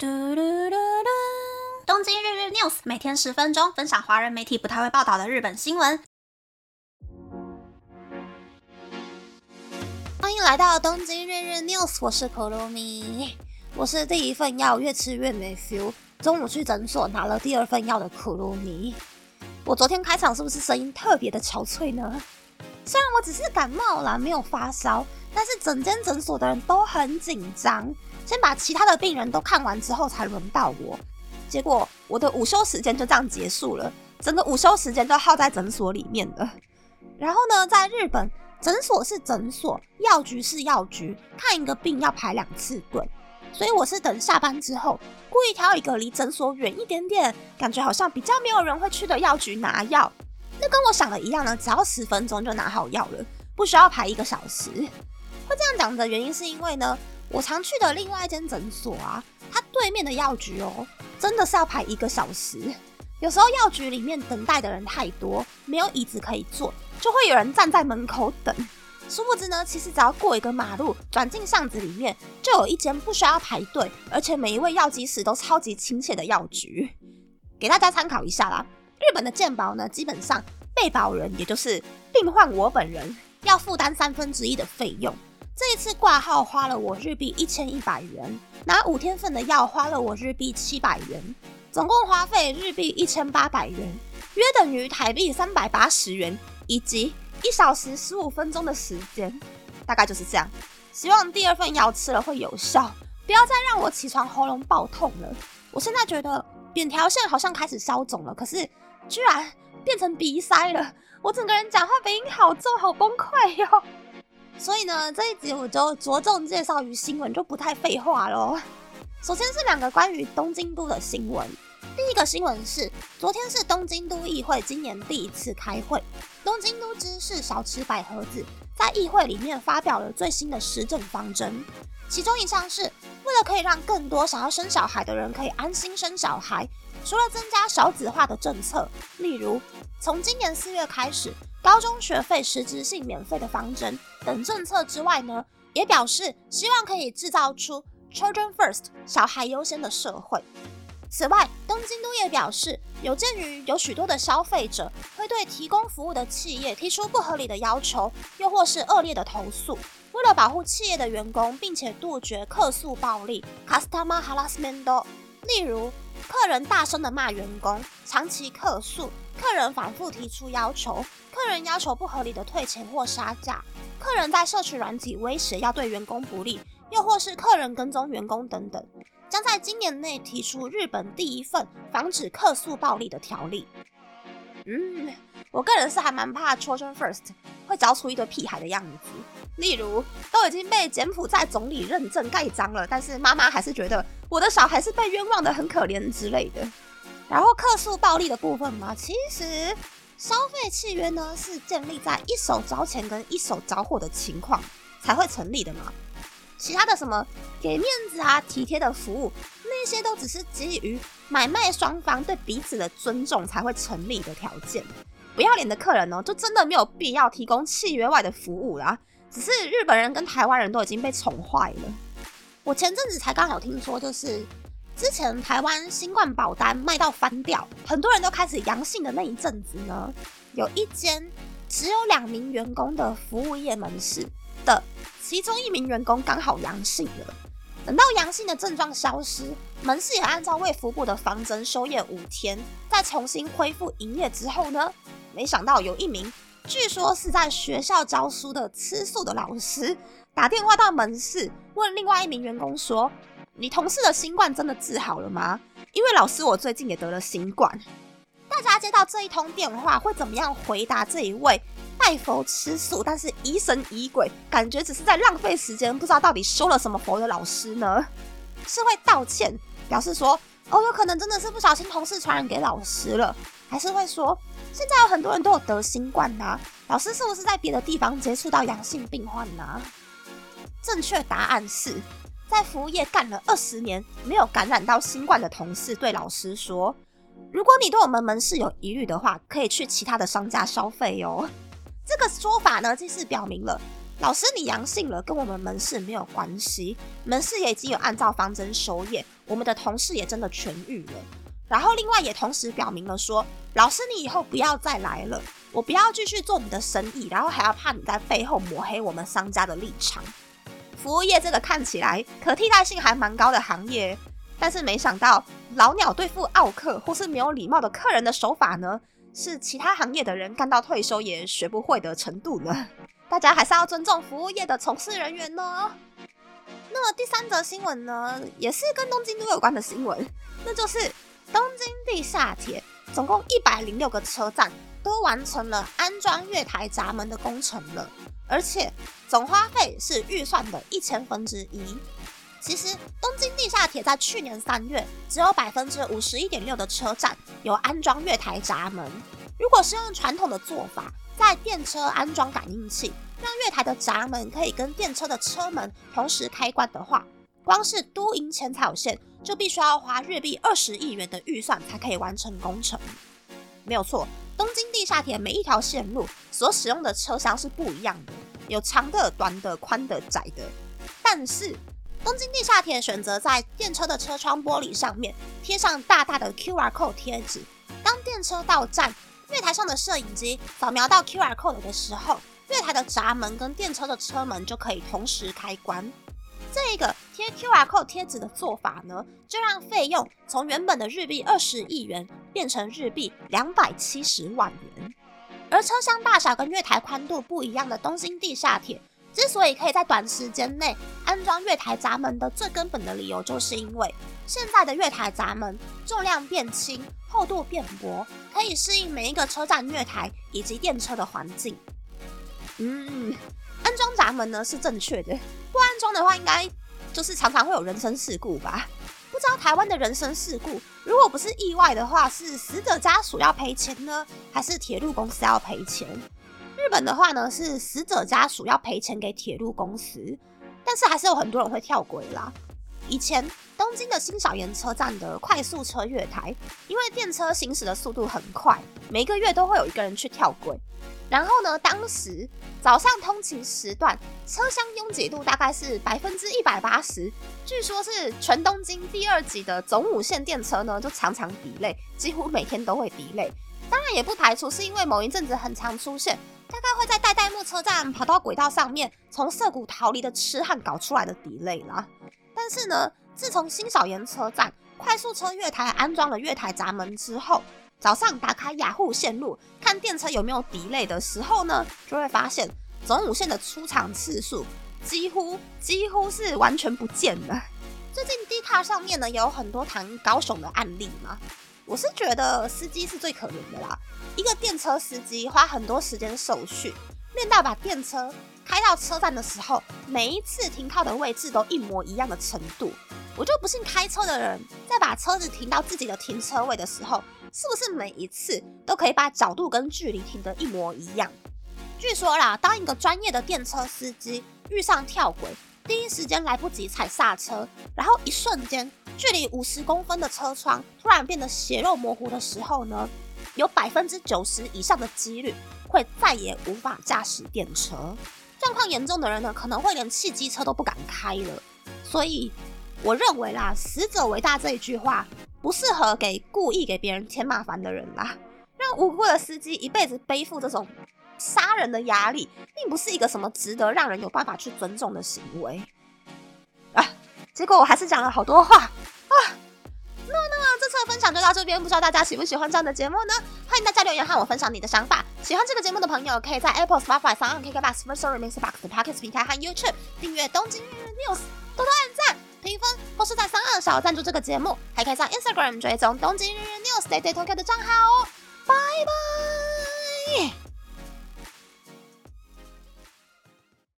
嘟嘟嘟嘟！东京日日 news 每天十分钟，分享华人媒体不太会报道的日本新闻。欢迎来到东京日日 news，我是可露米。我是第一份药越吃越没 feel，中午去诊所拿了第二份药的可露米。我昨天开场是不是声音特别的憔悴呢？虽然我只是感冒啦，没有发烧，但是整间诊所的人都很紧张。先把其他的病人都看完之后，才轮到我。结果我的午休时间就这样结束了，整个午休时间都耗在诊所里面了。然后呢，在日本，诊所是诊所，药局是药局，看一个病要排两次队。所以我是等下班之后，故意挑一个离诊所远一点点，感觉好像比较没有人会去的药局拿药。那跟我想的一样呢，只要十分钟就拿好药了，不需要排一个小时。会这样讲的原因是因为呢。我常去的另外一间诊所啊，它对面的药局哦，真的是要排一个小时。有时候药局里面等待的人太多，没有椅子可以坐，就会有人站在门口等。殊不知呢，其实只要过一个马路，转进巷子里面，就有一间不需要排队，而且每一位药剂师都超级亲切的药局。给大家参考一下啦，日本的健保呢，基本上被保人也就是病患我本人要负担三分之一的费用。这一次挂号花了我日币一千一百元，拿五天份的药花了我日币七百元，总共花费日币一千八百元，约等于台币三百八十元，以及一小时十五分钟的时间，大概就是这样。希望第二份药吃了会有效，不要再让我起床喉咙爆痛了。我现在觉得扁条线好像开始消肿了，可是居然变成鼻塞了，我整个人讲话鼻音好重，好崩溃哟。所以呢，这一集我就着重介绍于新闻，就不太废话喽。首先是两个关于东京都的新闻。第一个新闻是，昨天是东京都议会今年第一次开会，东京都知事小池百合子在议会里面发表了最新的施政方针，其中一项是为了可以让更多想要生小孩的人可以安心生小孩，除了增加少子化的政策，例如从今年四月开始。高中学费实质性免费的方针等政策之外呢，也表示希望可以制造出 children first 小孩优先的社会。此外，东京都也表示，有鉴于有许多的消费者会对提供服务的企业提出不合理的要求，又或是恶劣的投诉，为了保护企业的员工，并且杜绝客诉暴力 customer harassment，例如客人大声的骂员工，长期客诉，客人反复提出要求。客人要求不合理的退钱或杀价，客人在社区软体威胁要对员工不利，又或是客人跟踪员工等等，将在今年内提出日本第一份防止客诉暴力的条例。嗯，我个人是还蛮怕 Children First 会找出一堆屁孩的样子，例如都已经被柬埔寨总理认证盖章了，但是妈妈还是觉得我的小孩是被冤枉的，很可怜之类的。然后客诉暴力的部分嘛，其实。消费契约呢，是建立在一手交钱跟一手交货的情况才会成立的嘛？其他的什么给面子啊、体贴的服务，那些都只是基于买卖双方对彼此的尊重才会成立的条件。不要脸的客人呢，就真的没有必要提供契约外的服务啦。只是日本人跟台湾人都已经被宠坏了。我前阵子才刚好听说，就是。之前台湾新冠保单卖到翻掉，很多人都开始阳性的那一阵子呢，有一间只有两名员工的服务业门市的其中一名员工刚好阳性了。等到阳性的症状消失，门市也按照卫福部的方针休业五天，再重新恢复营业之后呢，没想到有一名据说是在学校教书的吃素的老师打电话到门市问另外一名员工说。你同事的新冠真的治好了吗？因为老师，我最近也得了新冠。大家接到这一通电话会怎么样回答这一位拜佛吃素，但是疑神疑鬼，感觉只是在浪费时间，不知道到底修了什么佛的老师呢？是会道歉，表示说哦，有可能真的是不小心同事传染给老师了，还是会说现在有很多人都有得新冠呐？老师是不是在别的地方接触到阳性病患呢？正确答案是。在服务业干了二十年，没有感染到新冠的同事对老师说：“如果你对我们门市有疑虑的话，可以去其他的商家消费哦。”这个说法呢，就是表明了老师你阳性了，跟我们门市没有关系，门市也已经有按照方针收业，我们的同事也真的痊愈了。然后另外也同时表明了说，老师你以后不要再来了，我不要继续做你的生意，然后还要怕你在背后抹黑我们商家的立场。服务业这个看起来可替代性还蛮高的行业，但是没想到老鸟对付奥客或是没有礼貌的客人的手法呢，是其他行业的人干到退休也学不会的程度呢。大家还是要尊重服务业的从事人员呢。那么第三则新闻呢，也是跟东京都有关的新闻，那就是东京地下铁总共一百零六个车站都完成了安装月台闸门的工程了，而且总花费是预算的一千分之一。其实东京地下铁在去年三月只有百分之五十一点六的车站有安装月台闸门，如果是用传统的做法，在电车安装感应器。让月台的闸门可以跟电车的车门同时开关的话，光是都营浅草线就必须要花日币二十亿元的预算才可以完成工程。没有错，东京地下铁每一条线路所使用的车厢是不一样的，有长的、短的、宽的、窄的。但是东京地下铁选择在电车的车窗玻璃上面贴上大大的 QR code 贴纸，当电车到站，月台上的摄影机扫描到 QR code 的时候。月台的闸门跟电车的车门就可以同时开关。这个贴 QR code 贴纸的做法呢，就让费用从原本的日币二十亿元变成日币两百七十万元。而车厢大小跟月台宽度不一样的东京地下铁，之所以可以在短时间内安装月台闸门的最根本的理由，就是因为现在的月台闸门重量变轻，厚度变薄，可以适应每一个车站月台以及电车的环境。嗯，安装闸门呢是正确的，中的话，应该就是常常会有人身事故吧？不知道台湾的人身事故，如果不是意外的话，是死者家属要赔钱呢，还是铁路公司要赔钱？日本的话呢，是死者家属要赔钱给铁路公司，但是还是有很多人会跳轨啦。以前东京的新小岩车站的快速车月台，因为电车行驶的速度很快，每个月都会有一个人去跳轨。然后呢？当时早上通勤时段车厢拥挤度大概是百分之一百八十，据说是全东京第二级的总武线电车呢，就常常 delay，几乎每天都会 delay。当然也不排除是因为某一阵子很常出现，大概会在代代木车站跑到轨道上面，从涩谷逃离的痴汉搞出来的 delay 啦。但是呢，自从新小岩车站快速车月台安装了月台闸门之后，早上打开雅虎线路看电车有没有 delay 的时候呢，就会发现总武线的出场次数几乎几乎是完全不见了。最近 D 卡上面呢有很多谈高雄的案例嘛，我是觉得司机是最可怜的啦。一个电车司机花很多时间受训，练到把电车开到车站的时候，每一次停靠的位置都一模一样的程度。我就不信开车的人在把车子停到自己的停车位的时候，是不是每一次都可以把角度跟距离停得一模一样？据说啦，当一个专业的电车司机遇上跳轨，第一时间来不及踩刹车，然后一瞬间距离五十公分的车窗突然变得血肉模糊的时候呢，有百分之九十以上的几率会再也无法驾驶电车。状况严重的人呢，可能会连汽机车都不敢开了。所以。我认为啦，“死者为大”这一句话不适合给故意给别人添麻烦的人啦。让无辜的司机一辈子背负这种杀人的压力，并不是一个什么值得让人有办法去尊重的行为啊。结果我还是讲了好多话。分享就到这边，不知道大家喜不喜欢这样的节目呢？欢迎大家留言和我分享你的想法。喜欢这个节目的朋友，可以在 Apple、Spotify、s o n KKBox、First Story、Mixbox 的 Podcast 平台和 YouTube 订阅《东京日日 News》，多多按赞。评分，或是在三二小赞助这个节目，还可以上 Instagram 追踪东京日日 News Day Day Tokyo 的账号哦。拜拜。